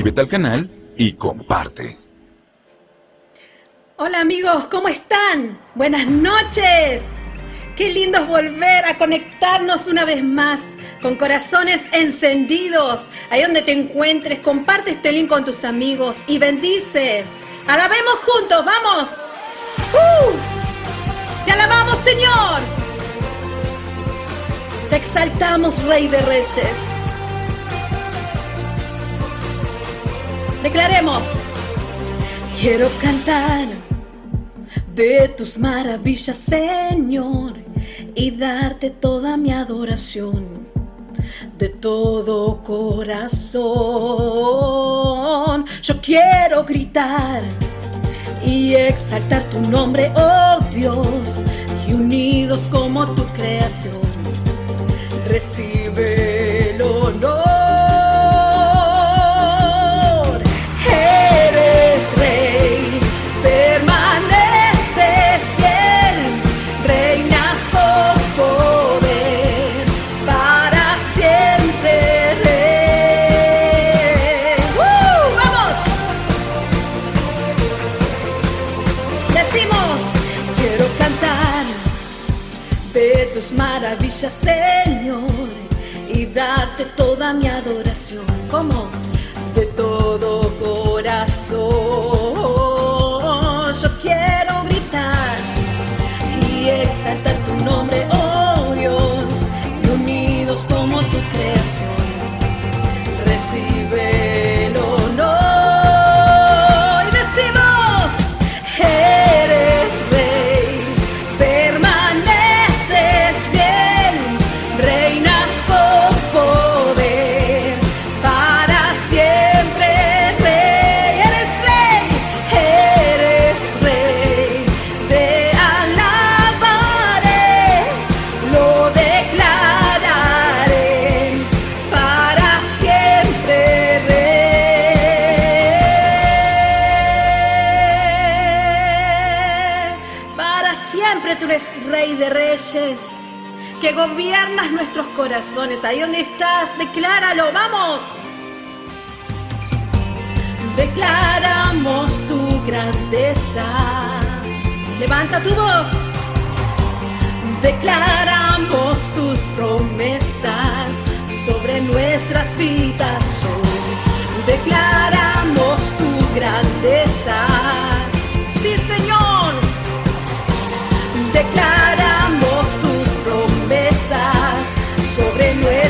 suscríbete al canal y comparte. Hola amigos, ¿cómo están? Buenas noches. Qué lindo es volver a conectarnos una vez más con corazones encendidos. Ahí donde te encuentres, comparte este link con tus amigos y bendice. Alabemos juntos, vamos. ¡Uh! Te alabamos, Señor. Te exaltamos, Rey de Reyes. Declaremos. Quiero cantar de tus maravillas, Señor, y darte toda mi adoración de todo corazón. Yo quiero gritar y exaltar tu nombre, oh Dios, y unidos como tu creación, recibe el honor. De tus maravillas, Señor, y darte toda mi adoración. ¿Cómo? De todo corazón. Gobiernas nuestros corazones. Ahí donde estás, decláralo, vamos. Declaramos tu grandeza. Levanta tu voz. Declaramos tus promesas sobre nuestras vidas. Declaramos tu grandeza. Sí, Señor.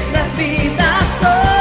Nuestras vidas hoy.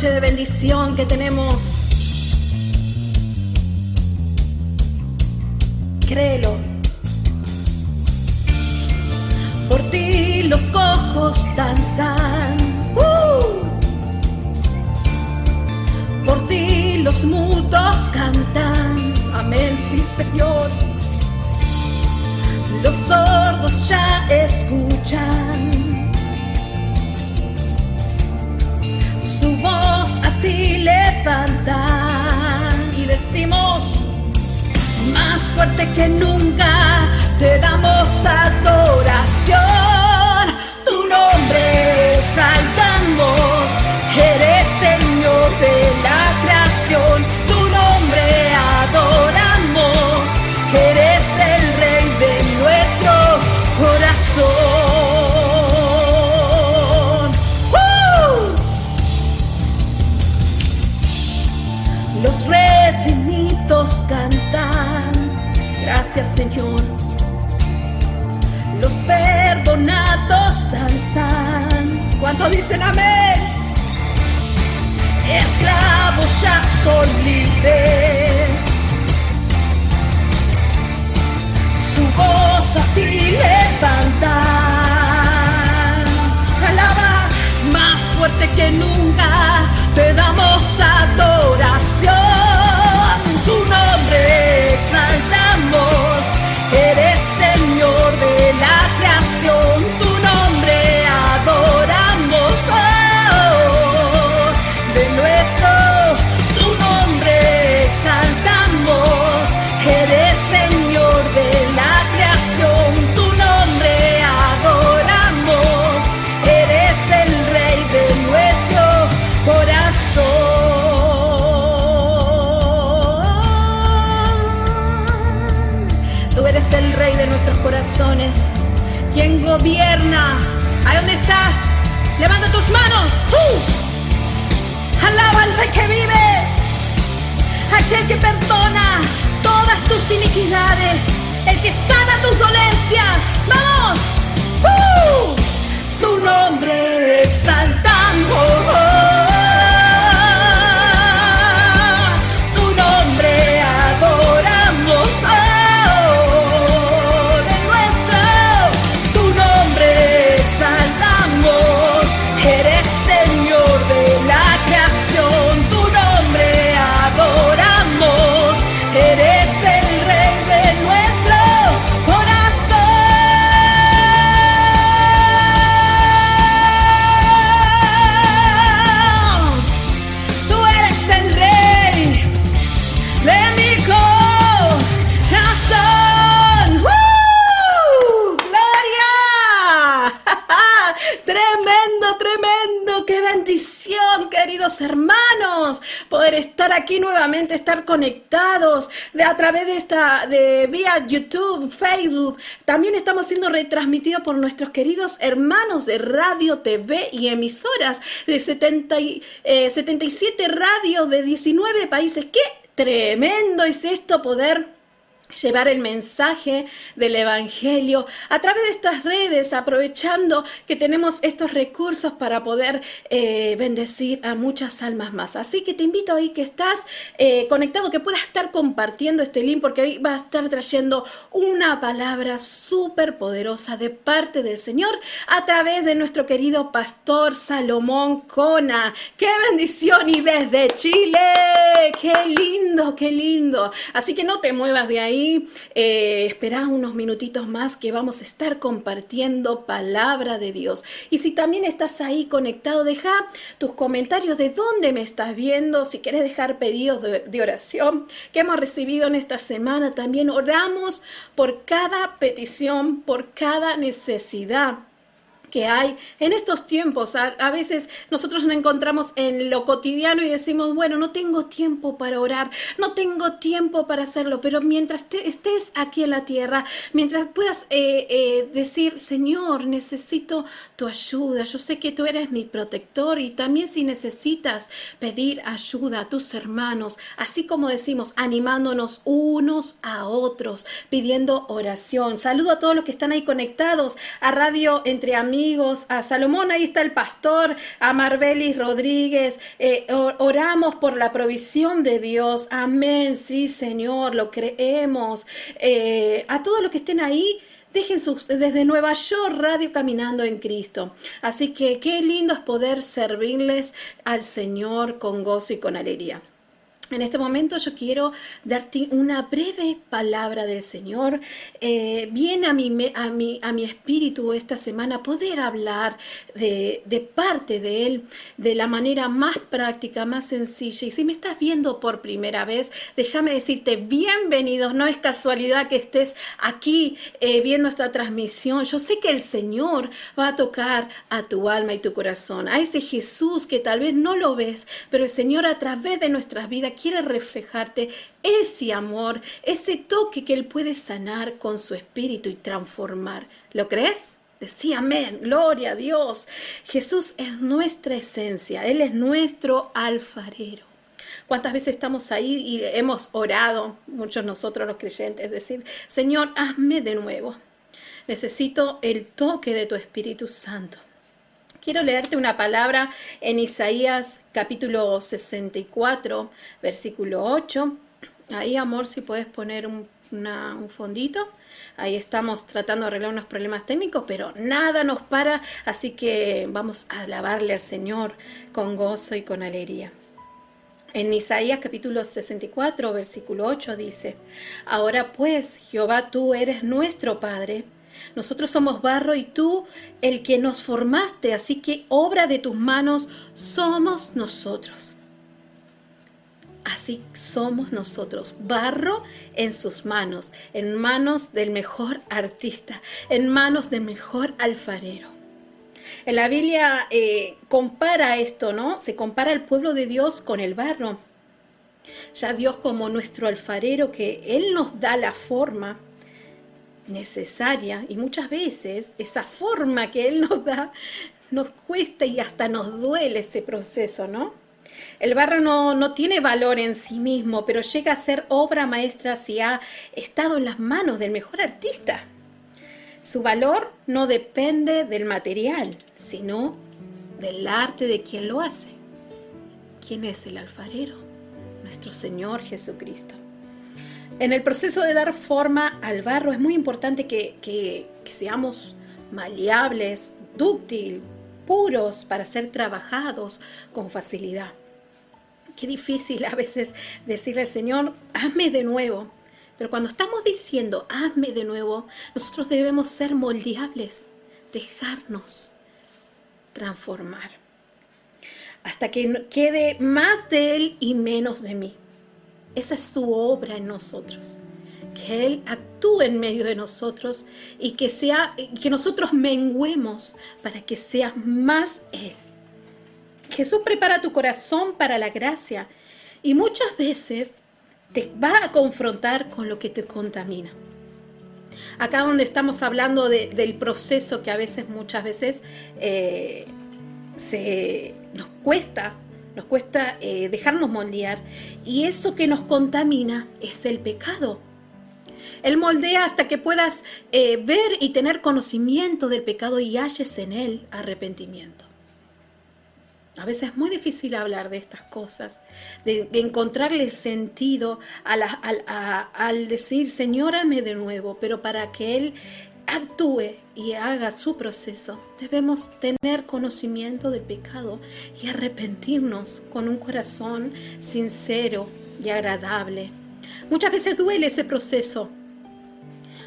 Noche de bendición que tenemos. Créelo. Por ti los cojos danzan. ¡Uh! Por ti los mudos cantan. Amén, sí, Señor. Los sordos ya escuchan. Y decimos más fuerte que nunca te damos adoración. Tu nombre saltamos, eres Señor de la creación. Redimidos cantan, gracias Señor. Los perdonados danzan. ¿Cuánto dicen amén? Esclavos ya son libres. Su voz a ti levantan. Alaba más fuerte que nunca. Te damos adoración. Tu nombre exaltamos. Quien gobierna. Ahí donde estás. Levanta tus manos. ¡Uh! Alaba al Rey que vive. Aquel que perdona todas tus iniquidades. El que sana tus dolencias. ¡Vamos! ¡Uh! Tu nombre exaltamos. Estar conectados de a través de esta de vía YouTube, Facebook. También estamos siendo retransmitidos por nuestros queridos hermanos de radio, TV y emisoras de 70 y, eh, 77 radios de 19 países. ¡Qué tremendo es esto poder! Llevar el mensaje del Evangelio a través de estas redes, aprovechando que tenemos estos recursos para poder eh, bendecir a muchas almas más. Así que te invito ahí que estás eh, conectado, que puedas estar compartiendo este link, porque hoy va a estar trayendo una palabra súper poderosa de parte del Señor a través de nuestro querido pastor Salomón Cona. ¡Qué bendición! Y desde Chile, ¡qué lindo, qué lindo! Así que no te muevas de ahí eh, esperá unos minutitos más que vamos a estar compartiendo palabra de Dios. Y si también estás ahí conectado, deja tus comentarios de dónde me estás viendo, si quieres dejar pedidos de oración que hemos recibido en esta semana. También oramos por cada petición, por cada necesidad que hay en estos tiempos. A, veces nosotros nos encontramos en lo cotidiano y decimos, bueno, no tengo tiempo para orar, no tengo tiempo para hacerlo, pero mientras estés aquí en la tierra, mientras puedas eh, eh, decir, Señor, necesito tu ayuda, yo sé que tú eres mi protector y también si necesitas pedir ayuda a tus hermanos, así como decimos, animándonos unos a otros, pidiendo oración. Saludo a todos los que están ahí conectados a Radio Entre Amigos amigos, a Salomón, ahí está el pastor, a Marbelis Rodríguez, eh, oramos por la provisión de Dios, amén, sí Señor, lo creemos, eh, a todos los que estén ahí, dejen sus, desde Nueva York, Radio Caminando en Cristo. Así que qué lindo es poder servirles al Señor con gozo y con alegría. En este momento yo quiero darte una breve palabra del Señor. Eh, viene a mi, a, a mi espíritu esta semana poder hablar de, de, parte de Él de la manera más práctica, más sencilla. Y si me estás viendo por primera vez, déjame decirte bienvenidos. No es casualidad que estés aquí eh, viendo esta transmisión. Yo sé que el Señor va a tocar a tu alma y tu corazón, a ese Jesús que tal vez no lo ves, pero el Señor a través de nuestras vidas quiere reflejarte ese amor, ese toque que Él puede sanar con su espíritu y transformar. ¿Lo crees? Decía amén, gloria a Dios. Jesús es nuestra esencia, Él es nuestro alfarero. ¿Cuántas veces estamos ahí y hemos orado, muchos nosotros los creyentes, decir, Señor, hazme de nuevo. Necesito el toque de tu Espíritu Santo. Quiero leerte una palabra en Isaías capítulo 64, versículo 8. Ahí, amor, si puedes poner un, un fondito. Ahí estamos tratando de arreglar unos problemas técnicos, pero nada nos para, así que vamos a alabarle al Señor con gozo y con alegría. En Isaías capítulo 64, versículo 8 dice, Ahora pues, Jehová, tú eres nuestro Padre. Nosotros somos barro y tú el que nos formaste, así que obra de tus manos somos nosotros. Así somos nosotros, barro en sus manos, en manos del mejor artista, en manos del mejor alfarero. En la Biblia eh, compara esto, ¿no? Se compara el pueblo de Dios con el barro. Ya Dios como nuestro alfarero, que Él nos da la forma necesaria y muchas veces esa forma que Él nos da nos cuesta y hasta nos duele ese proceso, ¿no? El barro no, no, tiene valor en sí mismo, pero llega a ser obra maestra si ha estado en las manos del mejor artista. Su valor no depende del material, sino del arte de quien lo hace. ¿Quién es el alfarero? Nuestro Señor Jesucristo. En el proceso de dar forma al barro es muy importante que, que, seamos maleables, dúctil, puros para ser trabajados con facilidad. Qué difícil a veces decirle al Señor, hazme de nuevo. Pero cuando estamos diciendo, hazme de nuevo, nosotros debemos ser moldeables, dejarnos transformar, hasta que quede más de Él y menos de mí. Esa es su obra en nosotros. Que Él actúe en medio de nosotros y que, sea, que nosotros menguemos para que sea más Él. Jesús prepara tu corazón para la gracia y muchas veces te va a confrontar con lo que te contamina. Acá donde estamos hablando del proceso que a veces, muchas veces, eh, se, nos cuesta, nos cuesta eh, dejarnos moldear. Y eso que nos contamina es el pecado. Él moldea hasta que puedas eh, ver y tener conocimiento del pecado y halles en él arrepentimiento. A veces es muy difícil hablar de estas cosas, de, encontrarle sentido al decir, Señórame de nuevo, pero para que Él actúe y haga su proceso, debemos tener conocimiento del pecado y arrepentirnos con un corazón sincero y agradable. Muchas veces duele ese proceso,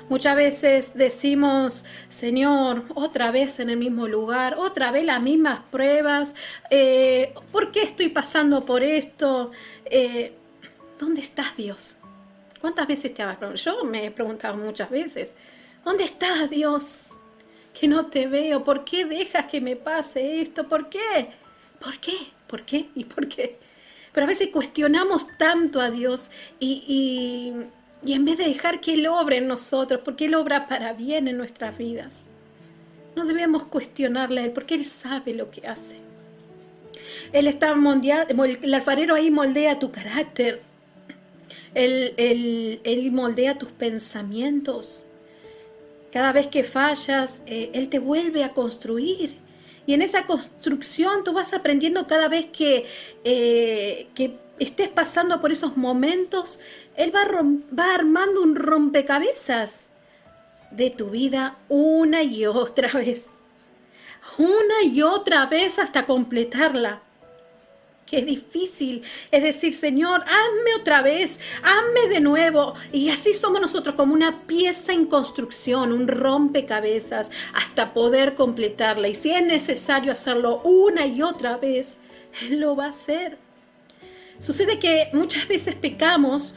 Muchas veces decimos, Señor, otra vez en el mismo lugar, otra vez las mismas pruebas, eh, ¿por qué estoy pasando por esto? Eh, ¿Dónde estás Dios? ¿Cuántas veces te has preguntado? Yo me he preguntado muchas veces, ¿dónde estás Dios? Que no te veo, ¿por qué dejas que me pase esto? ¿Por qué? ¿Por qué? ¿Por qué? ¿Y por qué? Pero a veces cuestionamos tanto a Dios y y en vez de dejar que Él obre en nosotros, porque Él obra para bien en nuestras vidas, no debemos cuestionarle a Él, porque Él sabe lo que hace. Él está moldeando, el alfarero ahí moldea tu carácter, él, él, moldea tus pensamientos. Cada vez que fallas, eh, Él te vuelve a construir. Y en esa construcción tú vas aprendiendo cada vez que, eh, que estés pasando por esos momentos él va, armando un rompecabezas de tu vida una y otra vez. Una y otra vez hasta completarla. Qué difícil es decir, Señor, hazme otra vez, hazme de nuevo. Y así somos nosotros como una pieza en construcción, un rompecabezas, hasta poder completarla. Y si es necesario hacerlo una y otra vez, Él lo va a hacer. Sucede que muchas veces pecamos,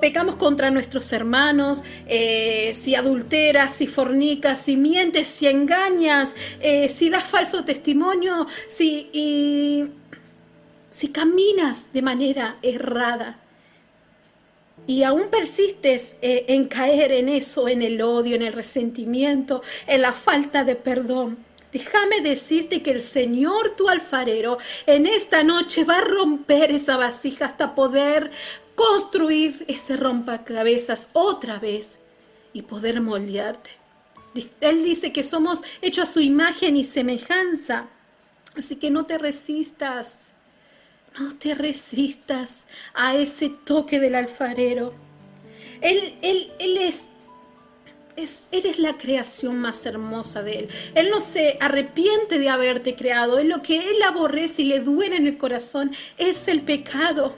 pecamos contra nuestros hermanos, eh, si adulteras, si fornicas, si mientes, si engañas, eh, si das falso testimonio, si, si caminas de manera errada. Y aún persistes eh, en caer en eso, en el odio, en el resentimiento, en la falta de perdón. Déjame decirte que el Señor tu alfarero en esta noche va a romper esa vasija hasta poder construir ese rompacabezas otra vez y poder moldearte. Él dice que somos hechos a su imagen y semejanza. Así que no te resistas, no te resistas a ese toque del alfarero. Él, él, él es eres la creación más hermosa de Él. Él no se arrepiente de haberte creado. Él lo que Él aborrece y le duele en el corazón es el pecado.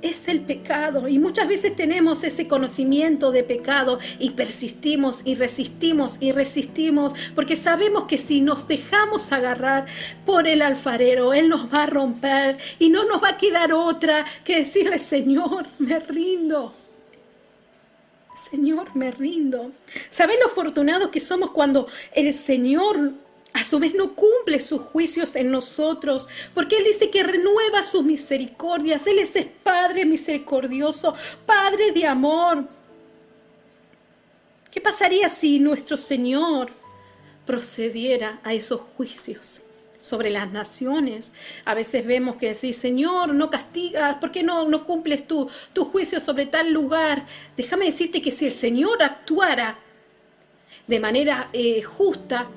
Es el pecado. Y muchas veces tenemos ese conocimiento de pecado y persistimos y resistimos y resistimos porque sabemos que si nos dejamos agarrar por el alfarero, Él nos va a romper y no nos va a quedar otra que decirle, Señor, me rindo. Señor, me rindo. ¿Sabes lo afortunados que somos cuando el Señor a su vez no cumple sus juicios en nosotros? Porque Él dice que renueva sus misericordias. Él es Padre misericordioso, Padre de amor. ¿Qué pasaría si nuestro Señor procediera a esos juicios? sobre las naciones. A veces vemos que decir, Señor, no castigas, ¿por qué no, no cumples tu, tu juicio sobre tal lugar? Déjame decirte que si el Señor actuara de manera eh, justa,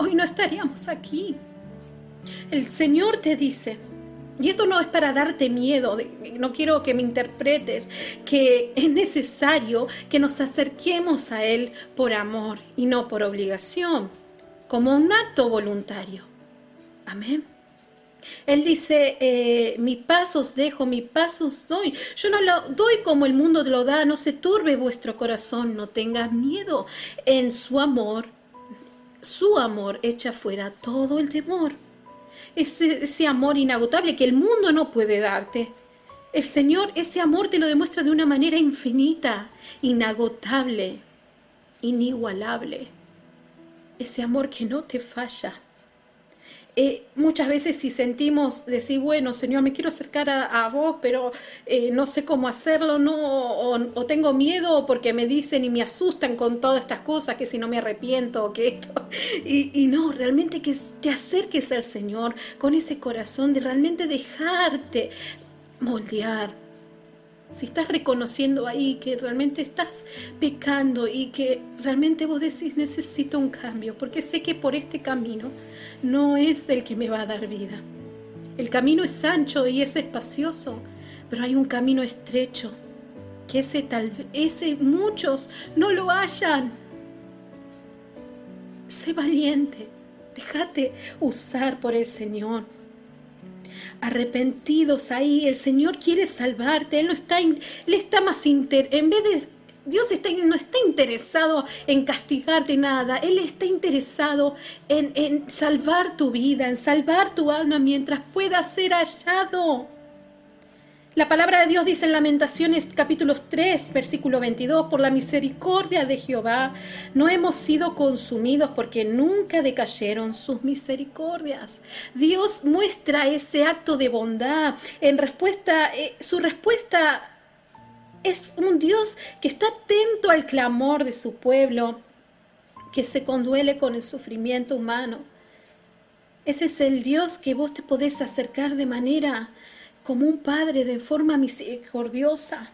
hoy no estaríamos aquí. El Señor te dice, y esto no es para darte miedo, no quiero que me interpretes, que es necesario que nos acerquemos a Él por amor y no por obligación como un acto voluntario. Amén. Él dice, eh, mi paso os dejo, mi paso os doy. Yo no lo doy como el mundo lo da, no se turbe vuestro corazón, no tengas miedo. En su amor, su amor echa fuera todo el temor. Ese, ese amor inagotable que el mundo no puede darte. El Señor ese amor te lo demuestra de una manera infinita, inagotable, inigualable ese amor que no te falla. Eh, muchas veces si sentimos decir, bueno, Señor, me quiero acercar a, vos, pero eh, no sé cómo hacerlo, no, o, tengo miedo porque me dicen y me asustan con todas estas cosas, que si no me arrepiento, o que esto, y, y no, realmente que te acerques al Señor con ese corazón de realmente dejarte moldear, si estás reconociendo ahí que realmente estás pecando y que realmente vos decís necesito un cambio, porque sé que por este camino no es el que me va a dar vida. El camino es ancho y es espacioso, pero hay un camino estrecho, que ese tal ese muchos no lo hayan. Sé valiente, déjate usar por el Señor arrepentidos ahí. El Señor quiere salvarte. Él no está, él está más inter, en vez de Dios está, no está interesado en castigarte nada, Él está interesado en, en, salvar tu vida, en salvar tu alma mientras pueda ser hallado. La palabra de Dios dice en Lamentaciones capítulos 3, versículo 22, por la misericordia de Jehová no hemos sido consumidos porque nunca decayeron sus misericordias. Dios muestra ese acto de bondad en respuesta, eh, su respuesta es un Dios que está atento al clamor de su pueblo, que se conduele con el sufrimiento humano. Ese es el Dios que vos te podés acercar de manera como un padre de forma misericordiosa.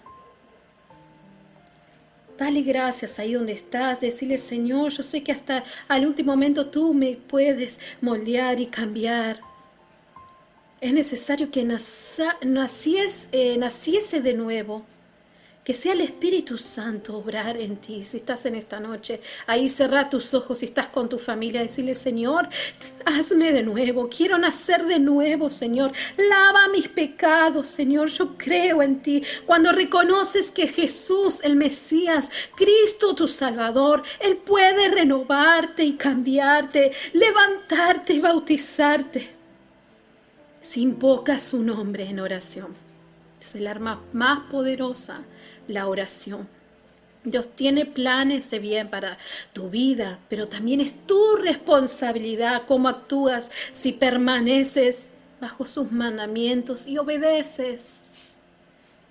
Dale gracias ahí donde estás, decirle Señor, yo sé que hasta al último momento tú me puedes moldear y cambiar. Es necesario que naciese, eh, naciese de nuevo que sea el Espíritu Santo obrar en ti. Si estás en esta noche, ahí cerra tus ojos y estás con tu familia. Decirle, Señor, hazme de nuevo. Quiero nacer de nuevo, Señor. Lava mis pecados, Señor. Yo creo en ti. Cuando reconoces que Jesús, el Mesías, Cristo tu Salvador, Él puede renovarte y cambiarte, levantarte y bautizarte. Si invocas su nombre en oración, es el arma más poderosa la oración. Dios tiene planes de bien para tu vida, pero también es tu responsabilidad cómo actúas si permaneces bajo sus mandamientos y obedeces.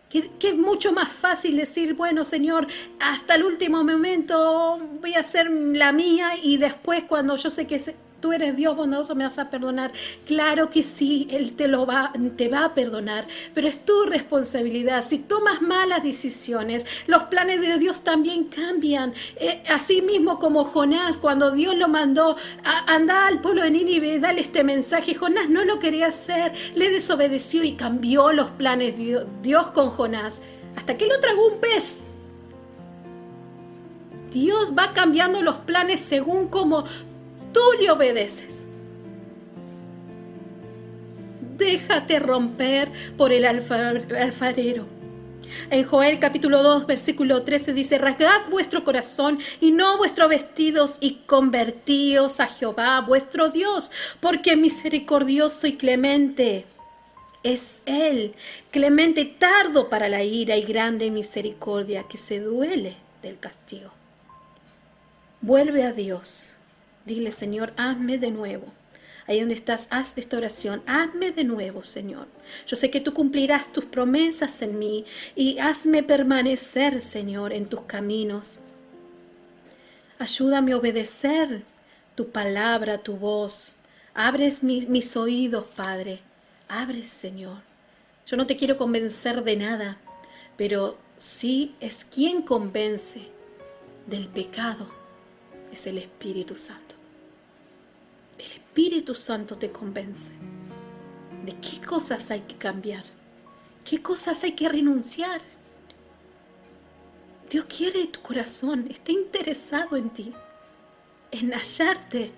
que, es mucho más fácil decir, bueno Señor, hasta el último momento voy a hacer la mía y después cuando yo sé que tú eres Dios bondadoso, me vas a perdonar. Claro que sí, Él te lo va, te va a perdonar, pero es tu responsabilidad. Si tomas malas decisiones, los planes de Dios también cambian. Eh, así mismo como Jonás, cuando Dios lo mandó a andar al pueblo de Nínive, dale este mensaje. Jonás no lo quería hacer, le desobedeció y cambió los planes de Dios con Jonás, hasta que lo tragó un pez. Dios va cambiando los planes según como tú le obedeces. Déjate romper por el alfarero. En Joel capítulo 2, versículo 13 dice, rasgad vuestro corazón y no vuestros vestidos y convertíos a Jehová vuestro Dios, porque misericordioso y clemente es Él, clemente tardo para la ira y grande misericordia que se duele del castigo. Vuelve a Dios Dile, Señor, hazme de nuevo. Ahí donde estás, haz esta oración. Hazme de nuevo, Señor. Yo sé que tú cumplirás tus promesas en mí y hazme permanecer, Señor, en tus caminos. Ayúdame a obedecer tu palabra, tu voz. Abres mis, mis oídos, Padre. Abres, Señor. Yo no te quiero convencer de nada, pero sí es quien convence del pecado, es el Espíritu Santo. Espíritu Santo te convence de qué cosas hay que cambiar, qué cosas hay que renunciar. Dios quiere tu corazón, está interesado en ti, en hallarte.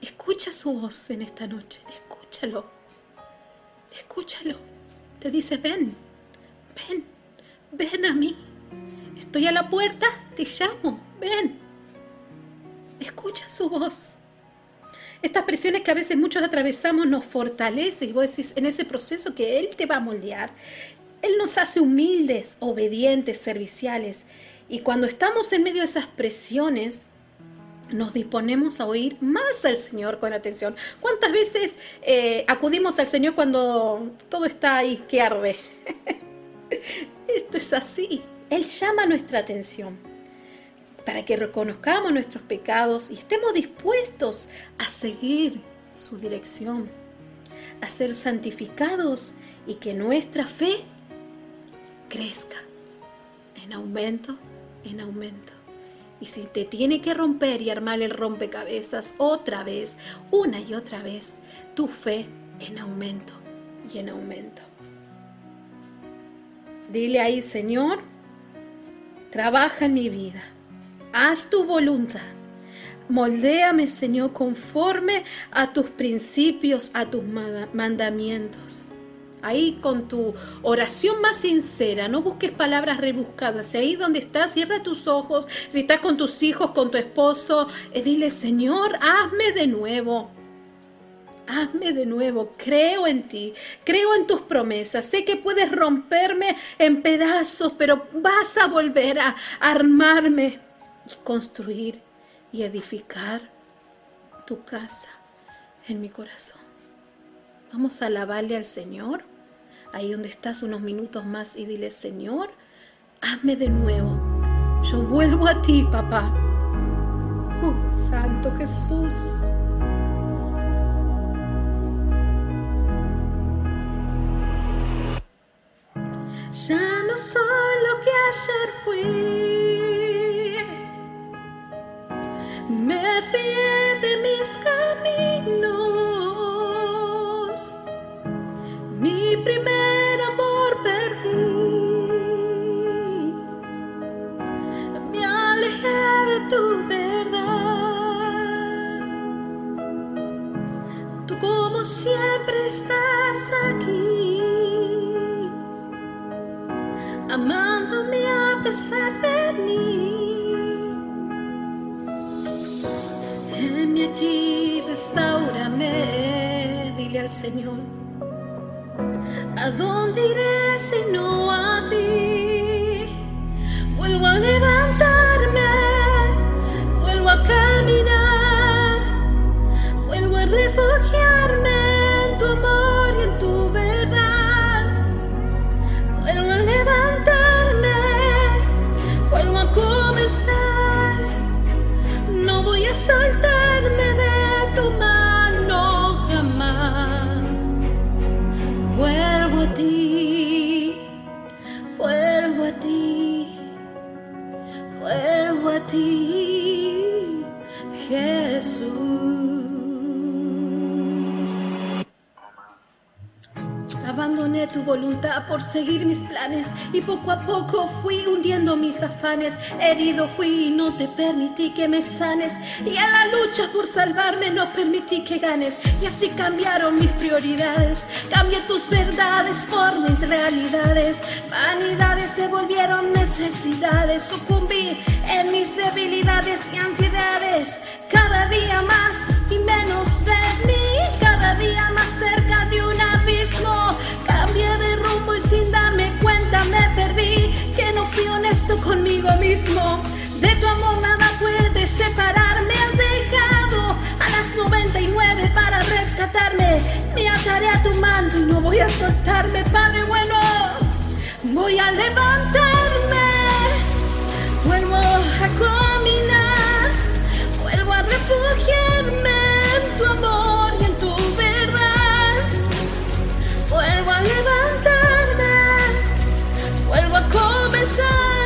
Escucha su voz en esta noche, escúchalo, escúchalo. Te dice, ven, ven, ven a mí. Estoy a la puerta, te llamo, ven. Escucha su voz estas presiones que a veces muchos atravesamos nos fortalece y vos decís, en ese proceso que Él te va a moldear, Él nos hace humildes, obedientes, serviciales. Y cuando estamos en medio de esas presiones, nos disponemos a oír más al Señor con atención. ¿Cuántas veces eh, acudimos al Señor cuando todo está ahí que arde? Esto es así. Él llama nuestra atención para que reconozcamos nuestros pecados y estemos dispuestos a seguir su dirección, a ser santificados y que nuestra fe crezca en aumento, en aumento. Y si te tiene que romper y armar el rompecabezas otra vez, una y otra vez, tu fe en aumento y en aumento. Dile ahí, Señor, trabaja en mi vida haz tu voluntad. Moldéame, Señor, conforme a tus principios, a tus mandamientos. Ahí con tu oración más sincera, no busques palabras rebuscadas. Ahí donde estás, cierra tus ojos. Si estás con tus hijos, con tu esposo, eh, dile, Señor, hazme de nuevo. Hazme de nuevo, creo en ti, creo en tus promesas, sé que puedes romperme en pedazos, pero vas a volver a armarme y construir y edificar tu casa en mi corazón. Vamos a alabarle al Señor, ahí donde estás unos minutos más y dile, Señor, hazme de nuevo. Yo vuelvo a ti, papá. Oh, Santo Jesús. Ya no soy lo que ayer fui. Señor. ¿A dónde iré seguir mis planes y poco a poco fui hundiendo mis afanes. Herido fui y no te permití que me sanes y a la lucha por salvarme no permití que ganes y así cambiaron mis prioridades. Cambié tus verdades por mis realidades. Vanidades se volvieron necesidades. Sucumbí en mis debilidades y ansiedades. Cada día más y menos de mí. Cada día más conmigo mismo. De tu amor nada puede separarme. Has dejado a las 99 para rescatarme. Me ataré a tu manto y no voy a soltarme, Padre bueno. Voy a levantarme. Vuelvo a caminar. Vuelvo a refugiarme en tu amor y en tu verdad. Vuelvo a levantarme. Vuelvo a comenzar.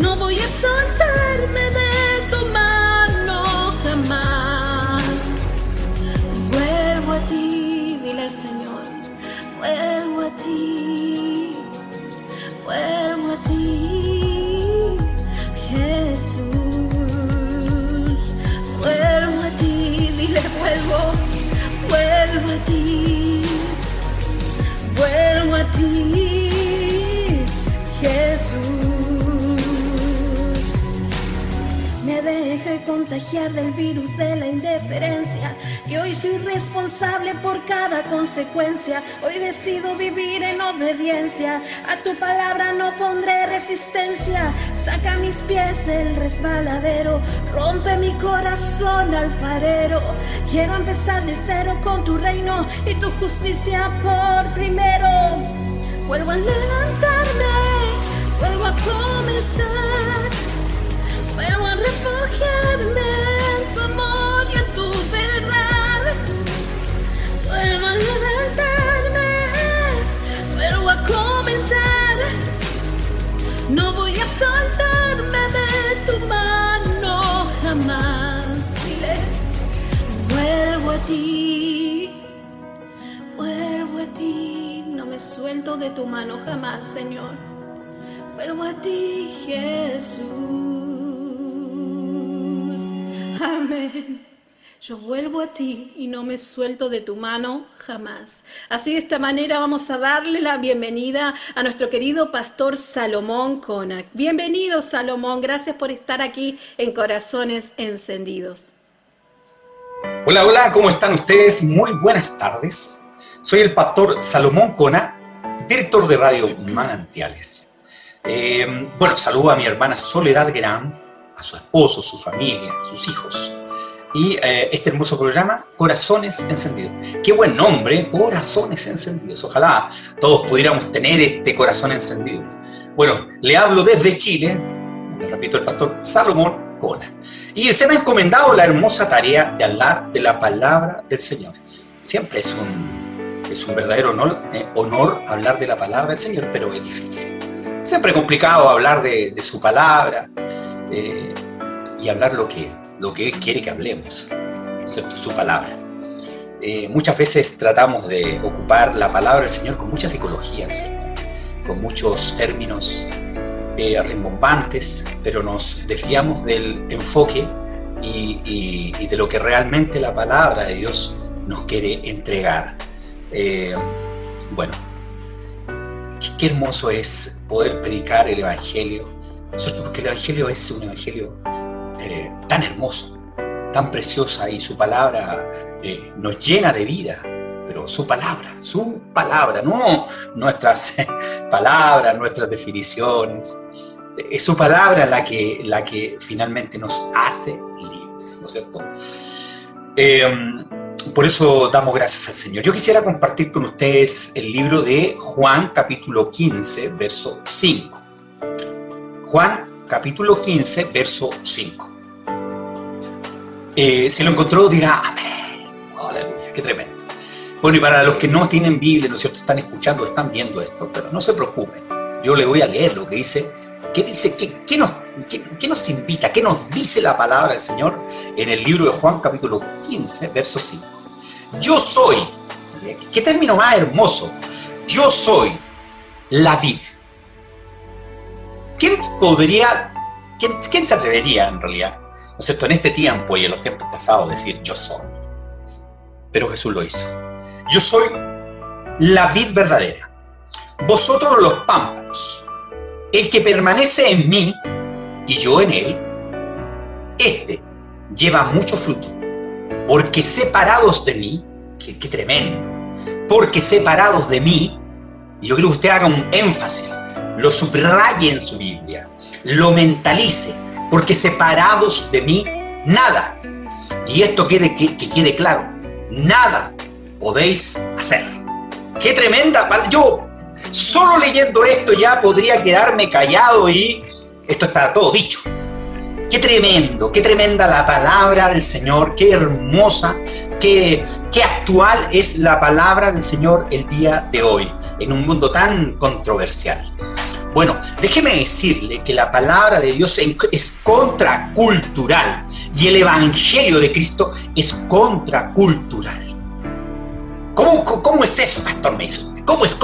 No voy a soltarme de tu mano jamás. Vuelvo a ti, dile al Señor. Vuelvo a ti. Vuelvo a ti, Jesús. Vuelvo a ti, dile vuelvo. Vuelvo a ti. Contagiar del virus de la indiferencia y hoy soy responsable por cada consecuencia. Hoy decido vivir en obediencia. A tu palabra no pondré resistencia. Saca mis pies del resbaladero. Rompe mi corazón alfarero. Quiero empezar de cero con tu reino y tu justicia por primero. Vuelvo a levantarme. Vuelvo a comenzar. En tu amor y en tu verdad. Vuelvo a levantarme, vuelvo a comenzar. No voy a soltarme de tu mano jamás. Vuelvo a ti, vuelvo a ti. No me suelto de tu mano jamás, Señor. Vuelvo a ti, Jesús. Amén. Yo vuelvo a ti y no me suelto de tu mano jamás. Así de esta manera vamos a darle la bienvenida a nuestro querido pastor Salomón Conac. Bienvenido Salomón, gracias por estar aquí en Corazones Encendidos. Hola, hola, ¿cómo están ustedes? Muy buenas tardes. Soy el pastor Salomón Cona, director de Radio Manantiales. Eh, bueno, saludo a mi hermana Soledad Gran, a su esposo, su familia, sus hijos. Y eh, este hermoso programa, Corazones Encendidos. Qué buen nombre, Corazones Encendidos. Ojalá todos pudiéramos tener este corazón encendido. Bueno, le hablo desde Chile, repito, el pastor Salomón Cona. Y se me ha encomendado la hermosa tarea de hablar de la palabra del Señor. Siempre es un, es un verdadero honor, eh, hablar de la palabra del Señor, pero es difícil. Siempre complicado hablar de su palabra eh, y hablar lo que, lo que Él quiere que hablemos, ¿cierto? su palabra. Eh, muchas veces tratamos de ocupar la palabra del Señor con mucha psicología, ¿no con muchos términos eh, rimbombantes, pero nos desviamos del enfoque y, de lo que realmente la palabra de Dios nos quiere entregar. Eh, bueno, qué, hermoso es poder predicar el Evangelio, porque el Evangelio es un Evangelio eh, tan hermoso, tan preciosa y su palabra eh, nos llena de vida, pero su palabra, su palabra, no nuestras palabras, nuestras definiciones, es su palabra la que, la que finalmente nos hace libres, ¿no es cierto? Eh, por eso damos gracias al Señor. Yo quisiera compartir con ustedes el libro de Juan capítulo 15, verso 5. Juan capítulo 15, verso 5. Eh, si lo encontró, dirá amén. Aleluya, qué tremendo. Bueno, y para los que no tienen Biblia, ¿no es cierto? Están escuchando, están viendo esto, pero no se preocupen. Yo le voy a leer lo que dice. ¿Qué dice? ¿Qué, qué nos, qué, nos invita? ¿Qué nos dice la palabra del Señor en el libro de Juan capítulo 15, verso 5? Yo soy ¿Qué término más hermoso? Yo soy la vid. ¿Quién podría, quién, se atrevería en realidad, ¿no es en este tiempo y en los tiempos pasados decir yo soy? Pero Jesús lo hizo. Yo soy la vid verdadera. Vosotros los pámpanos. El que permanece en mí y yo en él, este lleva mucho fruto. Porque separados de mí, qué, tremendo, porque separados de mí, yo creo que usted haga un énfasis, lo subraye en su Biblia, lo mentalice, porque separados de mí, nada. Y esto quede, que, que quede claro, nada podéis hacer. Qué tremenda Yo solo leyendo esto ya podría quedarme callado y esto está todo dicho. Qué tremendo, qué tremenda la palabra del Señor, qué hermosa, qué, qué actual es la palabra del Señor el día de hoy, en un mundo tan controversial. Bueno, déjeme decirle que la palabra de Dios es contracultural y el Evangelio de Cristo es contracultural. ¿Cómo, es eso, Pastor Mason? ¿Cómo es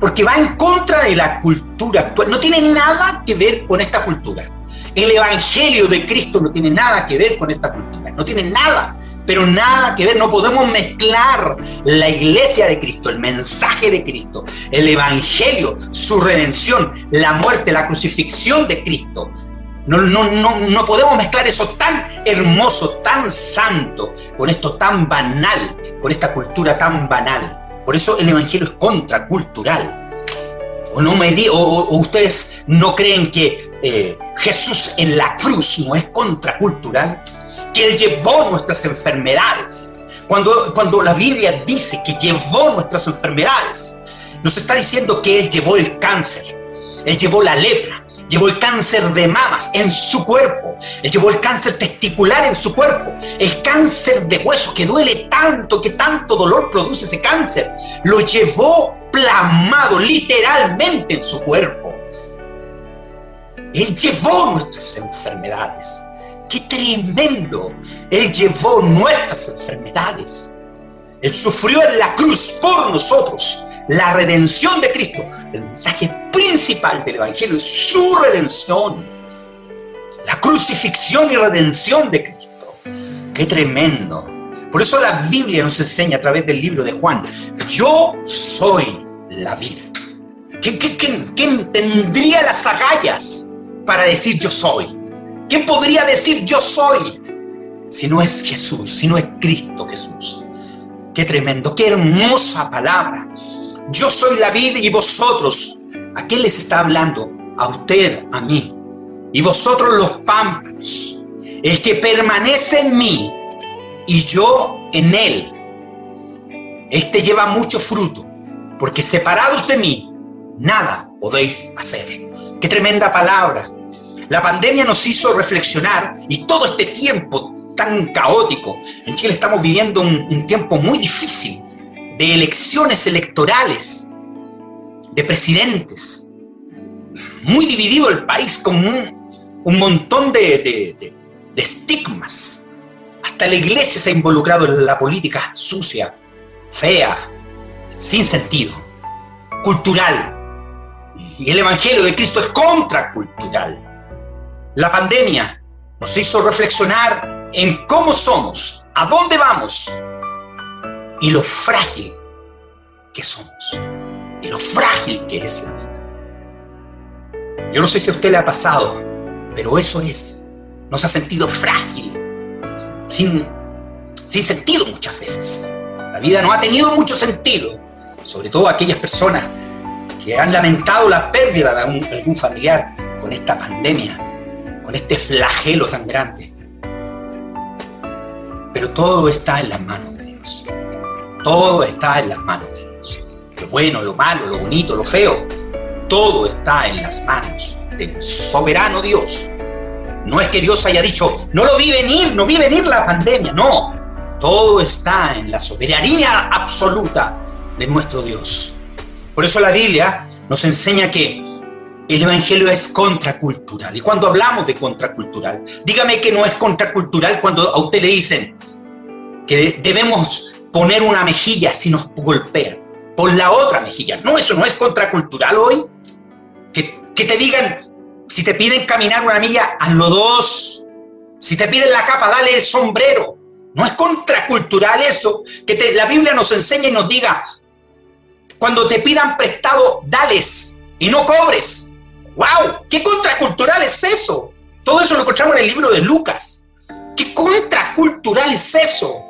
Porque va en contra de la cultura actual. No tiene nada que ver con esta cultura. El Evangelio de Cristo no tiene nada que ver con esta cultura. No tiene nada, pero nada que ver. No podemos mezclar la iglesia de Cristo, el mensaje de Cristo, el Evangelio, su redención, la muerte, la crucifixión de Cristo. No, no, no, no podemos mezclar eso tan hermoso, tan santo, con esto tan banal, con esta cultura tan banal. Por eso el Evangelio es contracultural. O, no me o, ustedes no creen que eh, Jesús en la cruz no es contracultural, que Él llevó nuestras enfermedades. Cuando, cuando la Biblia dice que llevó nuestras enfermedades, nos está diciendo que Él llevó el cáncer, Él llevó la lepra, llevó el cáncer de mamas en su cuerpo, él llevó el cáncer testicular en su cuerpo, el cáncer de hueso que duele tanto, que tanto dolor produce ese cáncer, lo llevó plasmado literalmente en su cuerpo. Él llevó nuestras enfermedades. ¡Qué tremendo! Él llevó nuestras enfermedades. Él sufrió en la cruz por nosotros la redención de Cristo. El mensaje principal del Evangelio es su redención. La crucifixión y redención de Cristo. Qué tremendo. Por eso la Biblia nos enseña a través del libro de Juan, yo soy la vida. ¿Quién, tendría las agallas para decir yo soy? ¿Quién podría decir yo soy? Si no es Jesús, si no es Cristo Jesús. Qué tremendo, qué hermosa palabra. Yo soy la vida y vosotros. ¿A qué les está hablando? A usted, a mí. Y vosotros los pámpanos. El que permanece en mí y yo en él. Este lleva mucho fruto, porque separados de mí, nada podéis hacer. Qué tremenda palabra. La pandemia nos hizo reflexionar y todo este tiempo tan caótico. En Chile estamos viviendo un, tiempo muy difícil de elecciones electorales, de presidentes. Muy dividido el país con un, montón de, de, estigmas. Hasta la iglesia se ha involucrado en la política sucia, fea, sin sentido, cultural. Y el Evangelio de Cristo es contracultural. La pandemia nos hizo reflexionar en cómo somos, a dónde vamos y lo frágil que somos y lo frágil que es la vida. Yo no sé si a usted le ha pasado, pero eso es. Nos ha sentido frágil, sin, sin sentido muchas veces. La vida no ha tenido mucho sentido, sobre todo aquellas personas que han lamentado la pérdida de algún familiar con esta pandemia, con este flagelo tan grande. Pero todo está en las manos de Dios. Todo está en las manos de Dios. Lo bueno, lo malo, lo bonito, lo feo, todo está en las manos del soberano Dios. No es que Dios haya dicho, no lo vi venir, no vi venir la pandemia, no. Todo está en la soberanía absoluta de nuestro Dios. Por eso la Biblia nos enseña que el Evangelio es contracultural. Y cuando hablamos de contracultural, dígame que no es contracultural cuando a usted le dicen que debemos poner una mejilla si nos golpean, pon la otra mejilla. No, eso no es contracultural hoy. Que, que te digan, si te piden caminar una milla, hazlo dos. Si te piden la capa, dale el sombrero. No es contracultural eso, que te, la Biblia nos enseña y nos diga, cuando te pidan prestado, dales y no cobres. ¡Wow! ¿Qué contracultural es eso? Todo eso lo encontramos en el libro de Lucas. ¿Qué contracultural es eso?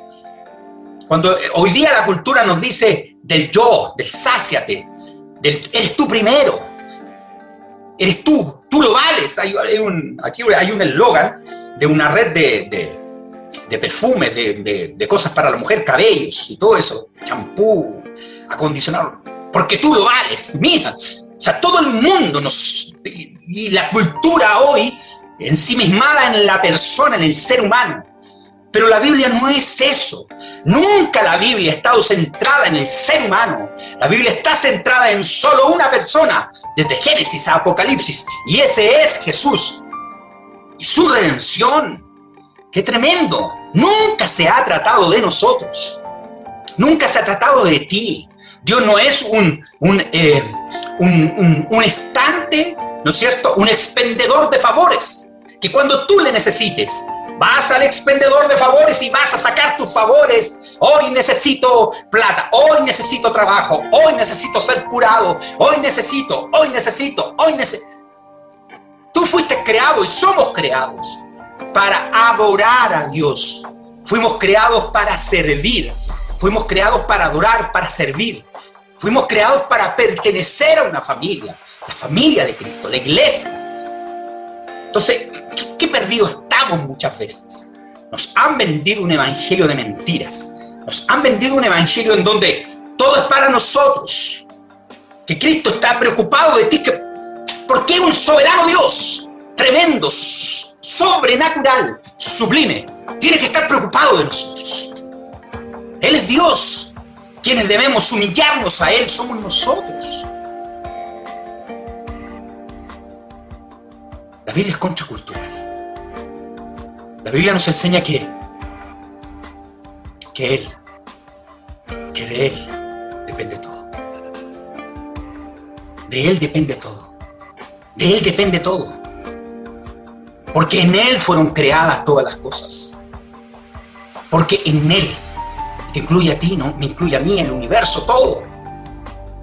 Cuando hoy día la cultura nos dice del yo, del sáciate, del eres tú primero, eres tú, tú lo vales. Hay, aquí hay un eslogan de una red de, de, perfumes, de, de, cosas para la mujer, cabellos y todo eso, champú, acondicionador, porque tú lo vales, mira. O sea, todo el mundo. Y la cultura hoy, ensimismada en la persona, en el ser humano. Pero la Biblia no es eso. Nunca la Biblia ha estado centrada en el ser humano. La Biblia está centrada en solo una persona, desde Génesis a Apocalipsis, y ese es Jesús. Y su redención. ¡Qué tremendo! Nunca se ha tratado de nosotros. Nunca se ha tratado de ti. Dios no es un, un, eh, un, un, estante, ¿no es cierto? Un expendedor de favores. Que cuando tú le necesites, vas al expendedor de favores y vas a sacar tus favores. Hoy necesito plata, hoy necesito trabajo, hoy necesito ser curado, hoy necesito, hoy necesito, hoy necesito. Tú fuiste creado y somos creados para adorar a Dios. Fuimos creados para servir. Fuimos creados para adorar, para servir. Fuimos creados para pertenecer a una familia, la familia de Cristo, la iglesia. Entonces, ¿qué, perdidos estamos muchas veces? Nos han vendido un evangelio de mentiras. Nos han vendido un evangelio en donde todo es para nosotros. Que Cristo está preocupado de ti, que, porque un soberano Dios, tremendo, sobrenatural, sublime. Tiene que estar preocupado de nosotros. Él es Dios. Quienes debemos humillarnos a Él somos nosotros. La Biblia es contracultural. La Biblia nos enseña que, que Él, que de Él depende todo. De Él depende todo. De Él depende todo. Porque en Él fueron creadas todas las cosas. Porque en Él incluye a ti, ¿no? Me incluye a mí, el universo, todo.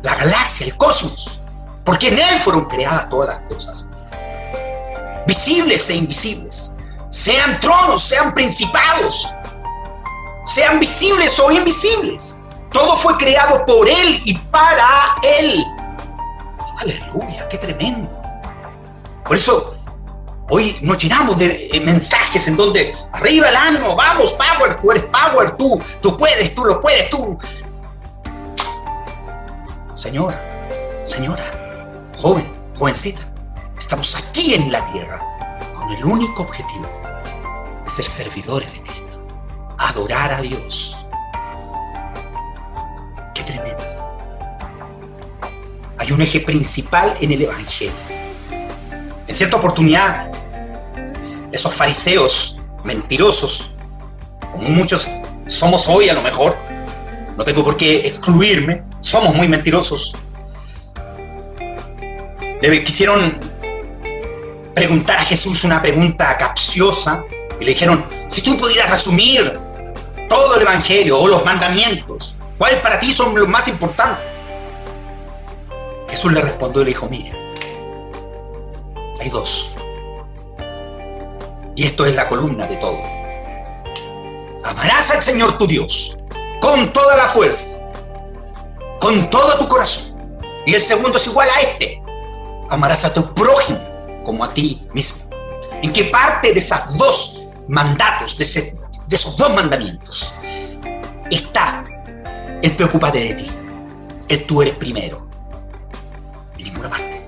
La galaxia, el cosmos. Porque en Él fueron creadas todas las cosas. Visibles e invisibles. Sean tronos, sean principados. Sean visibles o invisibles. Todo fue creado por Él y para Él. Aleluya, qué tremendo. Por eso Hoy nos llenamos de eh, mensajes en donde arriba el ánimo, vamos, Power, tú eres Power, tú, tú puedes, tú lo puedes, tú. Señora, señora, joven, jovencita, estamos aquí en la tierra con el único objetivo de ser servidores de Cristo, adorar a Dios. Qué tremendo. Hay un eje principal en el Evangelio. En cierta oportunidad, esos fariseos mentirosos, como muchos somos hoy a lo mejor, no tengo por qué excluirme, somos muy mentirosos, le quisieron preguntar a Jesús una pregunta capciosa y le dijeron, si tú pudieras resumir todo el Evangelio o los mandamientos, ¿cuáles para ti son los más importantes? Jesús le respondió y le dijo, mire, hay dos. Y esto es la columna de todo. Amarás al Señor tu Dios con toda la fuerza, con todo tu corazón. Y el segundo es igual a este. Amarás a tu prójimo como a ti mismo. ¿En qué parte de esos dos mandatos, de, esos dos mandamientos, está el preocuparte de ti? El tú eres primero. En ninguna parte.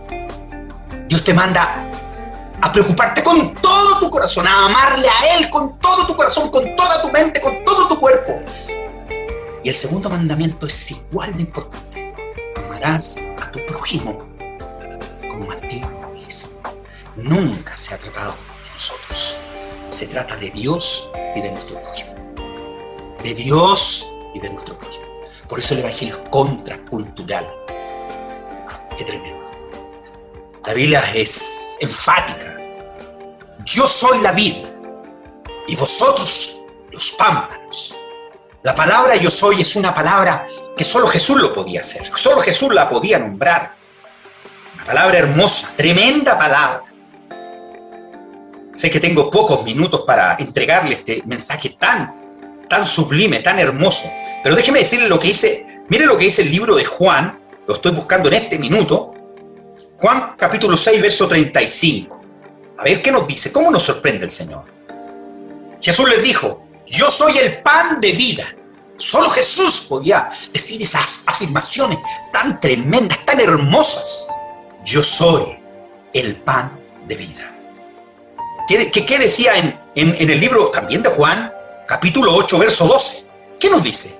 Dios te manda a preocuparte con todo tu corazón, a amarle a Él con todo tu corazón, con toda tu mente, con todo tu cuerpo. Y el segundo mandamiento es igual de importante. Amarás a tu prójimo como a ti mismo. Nunca se ha tratado de nosotros. Se trata de Dios y de nuestro prójimo. De Dios y de nuestro prójimo. Por eso el Evangelio es contracultural. Qué tremendo. La Biblia es enfática. Yo soy la vida y vosotros los pámpanos. La palabra yo soy es una palabra que solo Jesús lo podía hacer, solo Jesús la podía nombrar. Una palabra hermosa, tremenda palabra. Sé que tengo pocos minutos para entregarle este mensaje tan, tan sublime, tan hermoso, pero déjeme decirle lo que dice, mire lo que dice el libro de Juan, lo estoy buscando en este minuto, Juan capítulo 6, verso 35. A ver qué nos dice, cómo nos sorprende el Señor. Jesús les dijo, yo soy el pan de vida. Solo Jesús podía decir esas afirmaciones tan tremendas, tan hermosas. Yo soy el pan de vida. ¿Qué, decía en, en, el libro también de Juan, capítulo 8, verso 12? ¿Qué nos dice?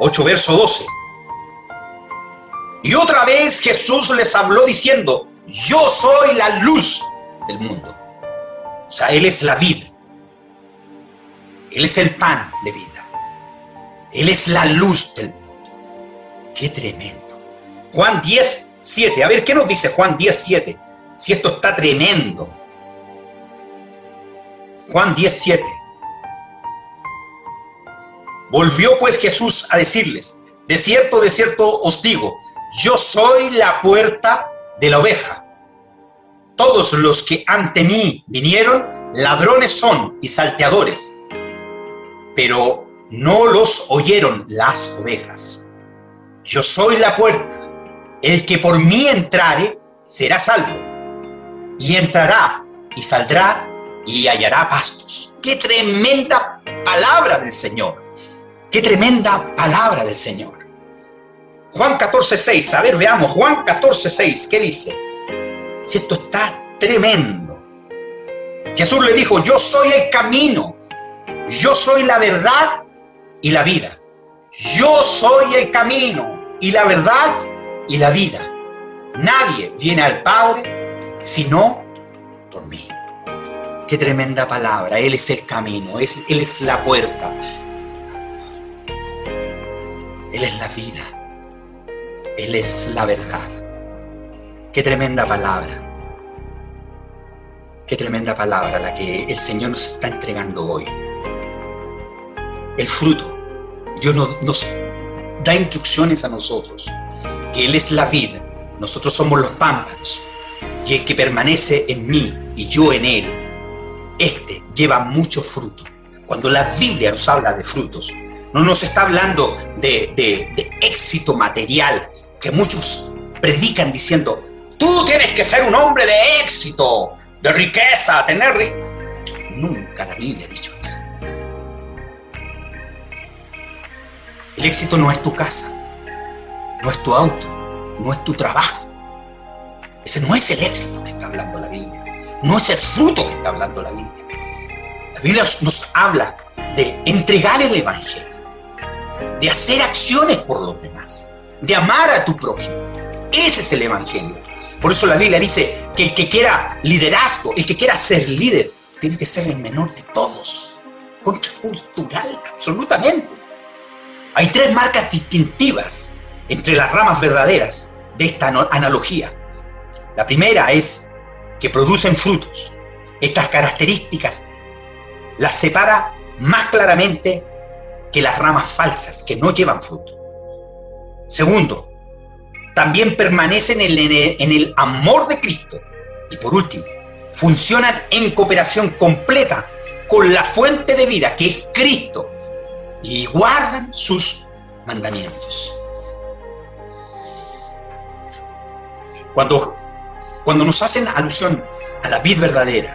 8, verso 12. Y otra vez Jesús les habló diciendo, yo soy la luz del mundo. O sea, Él es la vida. Él es el pan de vida. Él es la luz del mundo. Qué tremendo. Juan 10, 7. A ver, ¿qué nos dice Juan 10, 7? Si esto está tremendo. Juan 10, 7. Volvió pues Jesús a decirles, de cierto, de cierto os digo, yo soy la puerta de la oveja. Todos los que ante mí vinieron, ladrones son y salteadores pero no los oyeron las ovejas. Yo soy la puerta. El que por mí entrare será salvo. Y entrará y saldrá y hallará pastos. Qué tremenda palabra del Señor. Qué tremenda palabra del Señor. Juan 14.6, a ver, veamos, Juan 14.6, ¿qué dice? Si esto está tremendo. Jesús le dijo, yo soy el camino, yo soy la verdad y la vida. Yo soy el camino y la verdad y la vida. Nadie viene al Padre sino por mí. Qué tremenda palabra. Él es el camino, Él es la puerta. Él es la vida. Él es la verdad. Qué tremenda palabra. Qué tremenda palabra la que el Señor nos está entregando hoy el fruto. Dios nos, da instrucciones a nosotros, Él es la vida, nosotros somos los pámpanos, y el que permanece en mí y yo en Él, este lleva mucho fruto. Cuando la Biblia nos habla de frutos, no nos está hablando de éxito material, que muchos predican diciendo, tú tienes que ser un hombre de éxito, de riqueza, tener... Nunca la Biblia ha dicho eso. El éxito no es tu casa, no es tu auto, no es tu trabajo. Ese no es el éxito que está hablando la Biblia. No es el fruto que está hablando la Biblia. La Biblia nos habla de entregar el Evangelio, de hacer acciones por los demás, de amar a tu prójimo. Ese es el Evangelio. Por eso la Biblia dice que el que quiera liderazgo, el que quiera ser líder, tiene que ser el menor de todos. Contracultural, absolutamente. Hay tres marcas distintivas entre las ramas verdaderas de esta analogía. La primera es que producen frutos. Estas características las separa más claramente que las ramas falsas que no llevan fruto. Segundo, también permanecen en el, amor de Cristo. Y por último, funcionan en cooperación completa con la fuente de vida que es Cristo y guardan sus mandamientos. Cuando, cuando nos hacen alusión a la vid verdadera,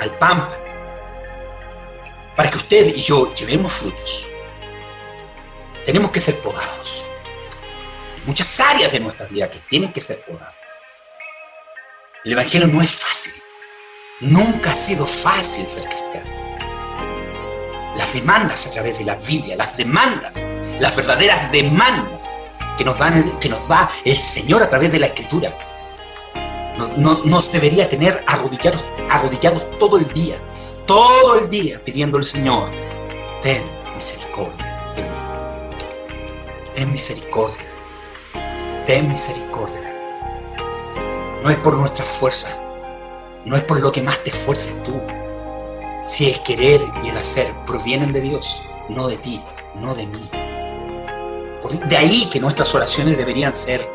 al pan, para que usted y yo llevemos frutos, tenemos que ser podados. Muchas áreas de nuestra vida que tienen que ser podadas. El Evangelio no es fácil. Nunca ha sido fácil ser cristiano las demandas a través de la Biblia, las demandas, las verdaderas demandas que nos, dan, que nos da el Señor a través de la Escritura. nos debería tener arrodillados, todo el día, todo el día pidiendo al Señor, ten misericordia, de mí. Ten misericordia. Ten misericordia. No es por nuestra fuerza, no es por lo que más te esfuerces tú. Si el querer y el hacer provienen de Dios, no de ti, no de mí. De ahí que nuestras oraciones deberían ser,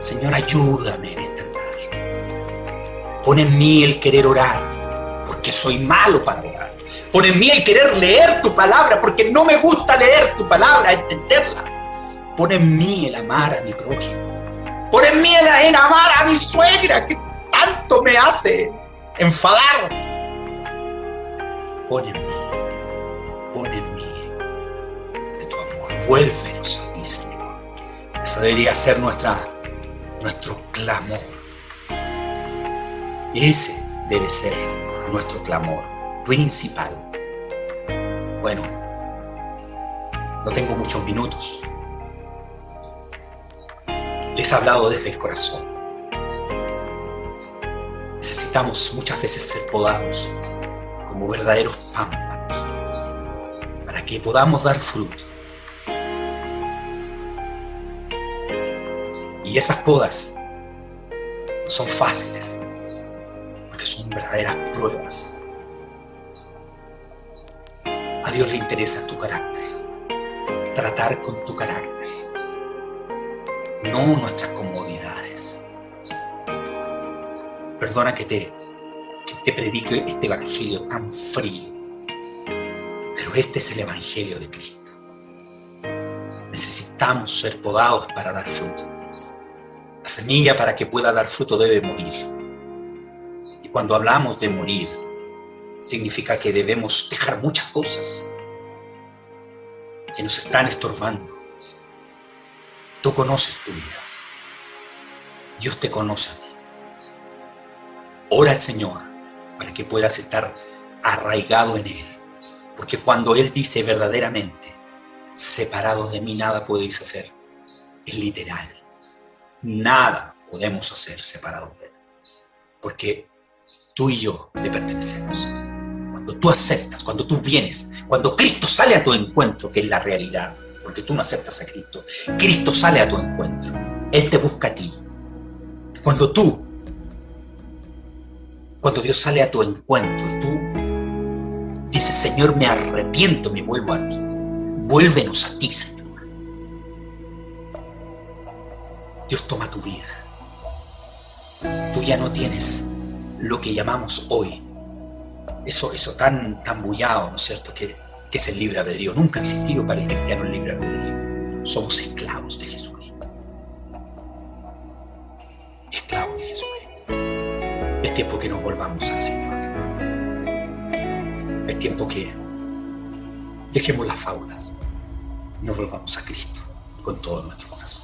Señor, ayúdame en este andar. Pon en mí el querer orar, porque soy malo para orar. Pon en mí el querer leer tu palabra, porque no me gusta leer tu palabra, entenderla. Pon en mí el amar a mi prójimo. Pon en mí el, amar a mi suegra, que tanto me hace enfadar. Pon en mí, pon en mí de tu amor. Vuélvenos a ti, Señor. Esa debería ser nuestra, nuestro clamor. Ese debe ser nuestro clamor principal. Bueno, no tengo muchos minutos. Les he hablado desde el corazón. Necesitamos muchas veces ser podados como verdaderos pámpanos para que podamos dar fruto. Y esas podas no son fáciles, porque son verdaderas pruebas. A Dios le interesa tu carácter, tratar con tu carácter no nuestras comodidades. Perdona que te, que te predique este evangelio tan frío, pero este es el evangelio de Cristo. Necesitamos ser podados para dar fruto. La semilla para que pueda dar fruto debe morir. Y cuando hablamos de morir, significa que debemos dejar muchas cosas que nos están estorbando Tú conoces tu vida. Dios te conoce a ti. Ora al Señor para que puedas estar arraigado en Él. Porque cuando Él dice verdaderamente, separados de mí nada podéis hacer, es literal. Nada podemos hacer separados de Él. Porque tú y yo le pertenecemos. Cuando tú aceptas, cuando tú vienes, cuando Cristo sale a tu encuentro, que es la realidad, porque tú no aceptas a Cristo. Cristo sale a tu encuentro. Él te busca a ti. Cuando tú, cuando Dios sale a tu encuentro, tú dices, Señor, me arrepiento, me vuelvo a ti. Vuélvenos a ti, Señor. Dios toma tu vida. Tú ya no tienes lo que llamamos hoy. Eso, eso tan, tan ¿no es cierto? Que que es el libre albedrío. Nunca ha existido para el cristiano el libre albedrío. Somos esclavos de Jesucristo. Esclavos de Jesucristo. Es tiempo que nos volvamos al Señor. Es tiempo que dejemos las faulas y nos volvamos a Cristo con todo nuestro corazón.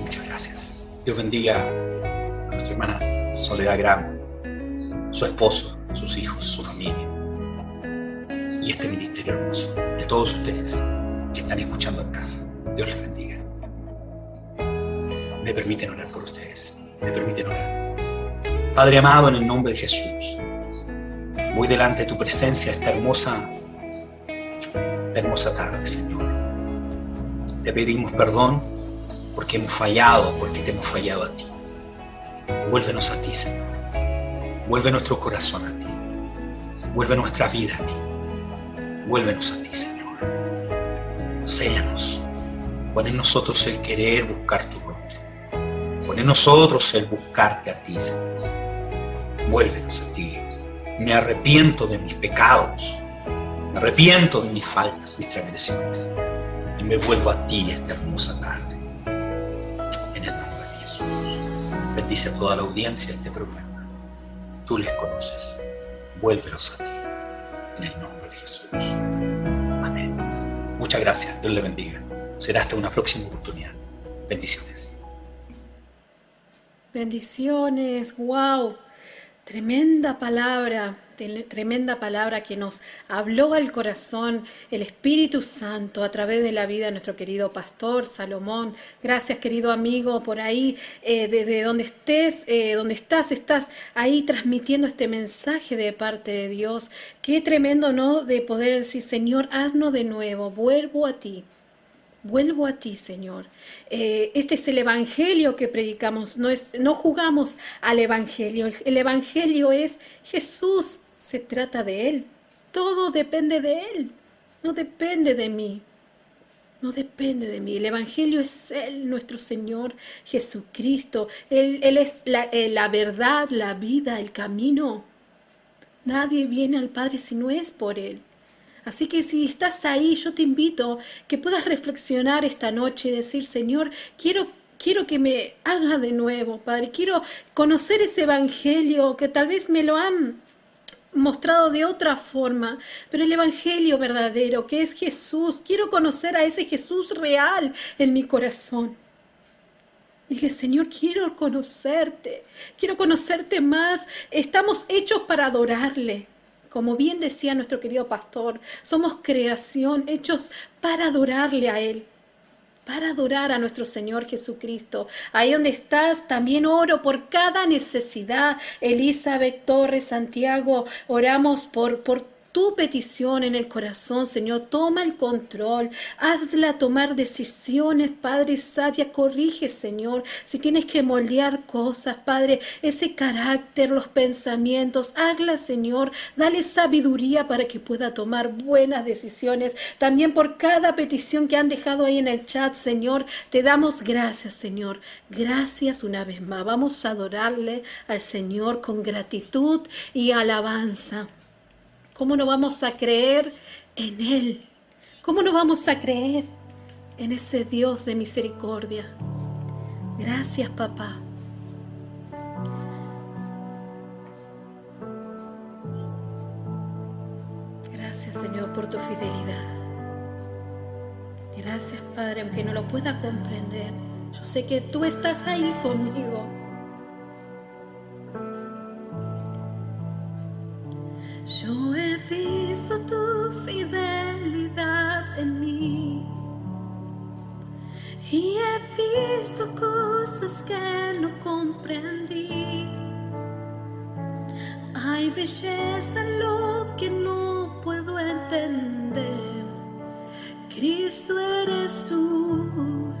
Muchas gracias. Dios bendiga a nuestra hermana Soledad Gran, su esposo, sus hijos, su familia y este ministerio hermoso, de todos ustedes que están escuchando en casa. Dios les bendiga. Me permiten orar por ustedes, me permiten orar. Padre amado, en el nombre de Jesús, voy delante de tu presencia esta hermosa, hermosa tarde, Señor. Te pedimos perdón porque hemos fallado, porque te hemos fallado a ti. Vuélvenos a ti, Señor. Vuelve nuestro corazón a ti. Vuelve nuestra vida a ti. Vuélvenos a ti, Señor. Séanos. Pon en nosotros el querer buscar tu rostro. Pon en nosotros el buscarte a ti, Señor. Vuélvenos a ti. Me arrepiento de mis pecados. Me arrepiento de mis faltas, mis transgresiones. Y me vuelvo a ti esta hermosa tarde. En el nombre de Jesús. Bendice a toda la audiencia de este programa. Tú les conoces. Vuélvelos a ti. En el nombre Amén. Gracias. Dios le bendiga. Será hasta una próxima oportunidad. Bendiciones. Bendiciones. Wow. Tremenda palabra. Tremenda palabra que nos habló al corazón el Espíritu Santo a través de la vida de nuestro querido pastor Salomón. Gracias, querido amigo, por ahí, eh, desde donde estés, eh, donde estás, estás ahí transmitiendo este mensaje de parte de Dios. Qué tremendo, ¿no? De poder decir, Señor, haznos de nuevo, vuelvo a ti. Vuelvo a ti, Señor. Eh, este es el Evangelio que predicamos, no, es, no jugamos al Evangelio. El, Evangelio es Jesús, se trata de Él. Todo depende de Él, no depende de mí. No depende de mí. El Evangelio es Él, nuestro Señor Jesucristo. Él, es la, eh, la verdad, la vida, el camino. Nadie viene al Padre si no es por Él. Así que si estás ahí, yo te invito que puedas reflexionar esta noche y decir, Señor, quiero quiero que me haga de nuevo, Padre. Quiero conocer ese Evangelio que tal vez me lo han mostrado de otra forma, pero el Evangelio verdadero, que es Jesús, quiero conocer a ese Jesús real en mi corazón. Dile, Señor, quiero conocerte, quiero conocerte más. Estamos hechos para adorarle. Como bien decía nuestro querido pastor, somos creación, hechos para adorarle a Él, para adorar a nuestro Señor Jesucristo. Ahí donde estás, también oro por cada necesidad. Elizabeth Torres, Santiago, oramos por, por tu petición en el corazón, Señor. Toma el control, hazla tomar decisiones, Padre sabia. Corrige, Señor, si tienes que moldear cosas, Padre, ese carácter, los pensamientos, hazla, Señor. Dale sabiduría para que pueda tomar buenas decisiones. También por cada petición que han dejado ahí en el chat, Señor, te damos gracias, Señor. Gracias una vez más. Vamos a adorarle al Señor con gratitud y alabanza. ¿Cómo no vamos a creer en Él? ¿Cómo no vamos a creer en ese Dios de misericordia? Gracias, papá. Gracias, Señor, por tu fidelidad. Gracias, Padre, aunque no lo pueda comprender. Yo sé que tú estás ahí conmigo. Yo he visto tu fidelidad en mí y he visto cosas que no comprendí. Hay belleza en lo que no puedo entender. Cristo eres tú,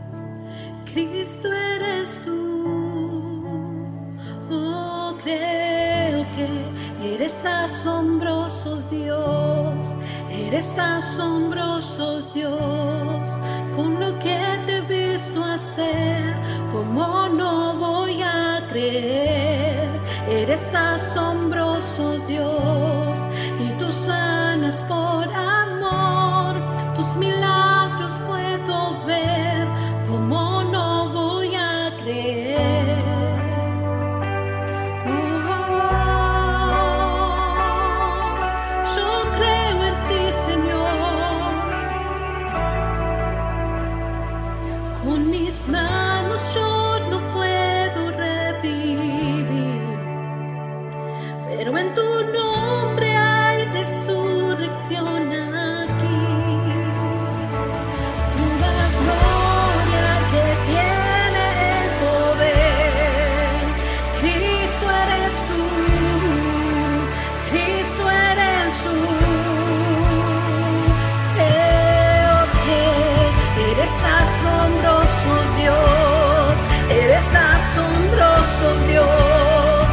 Cristo eres tú. Oh, creo que Eres asombroso Dios, eres asombroso Dios, con lo que te he visto hacer, como no voy a creer. Eres asombroso Dios, y tú sanas por amor, oh Dios,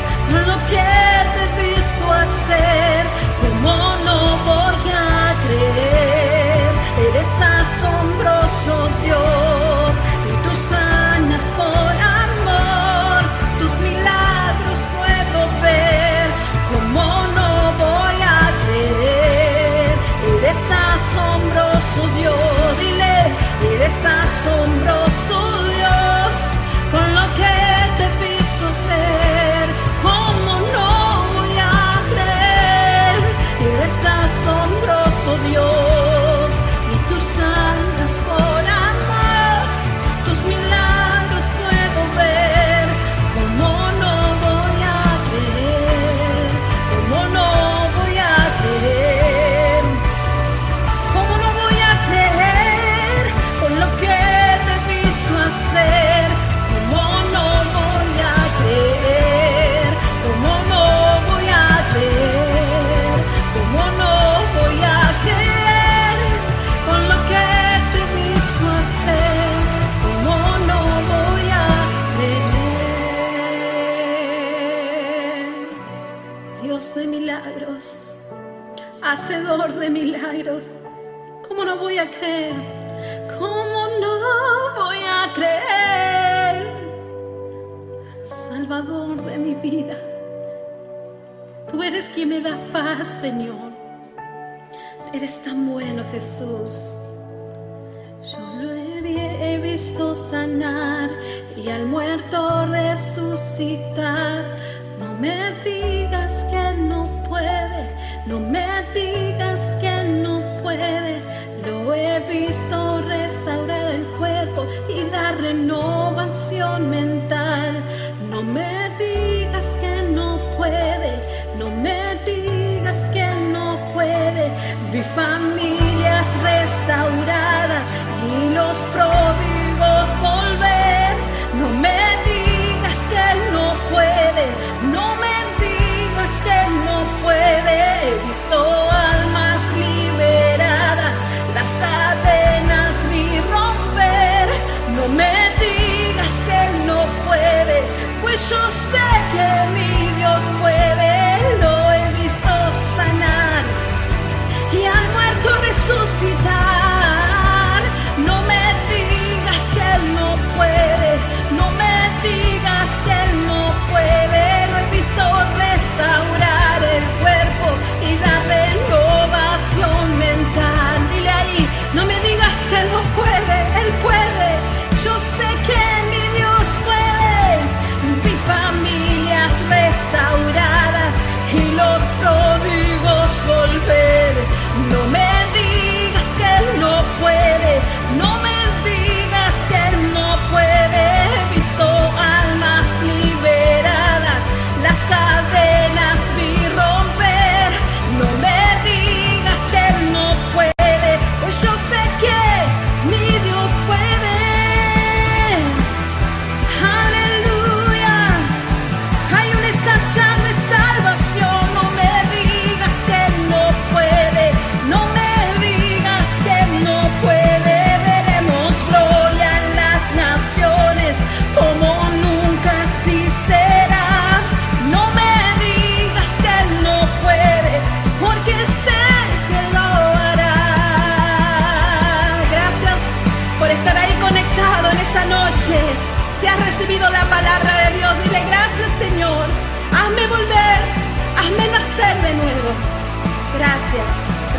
lo que te he visto hacer, como no voy a creer, eres asombroso Dios, y tú sanas por amor, tus milagros puedo ver, como no voy a creer, eres asombroso Dios, dile, eres asombroso.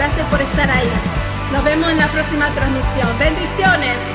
Gracias por estar ahí. Nos vemos en la próxima transmisión. Bendiciones.